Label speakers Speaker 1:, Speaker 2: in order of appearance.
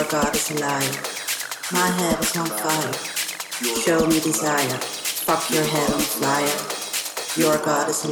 Speaker 1: Your God is a liar. My head is on fire. Show me desire. Fuck your head on fire. Your God is a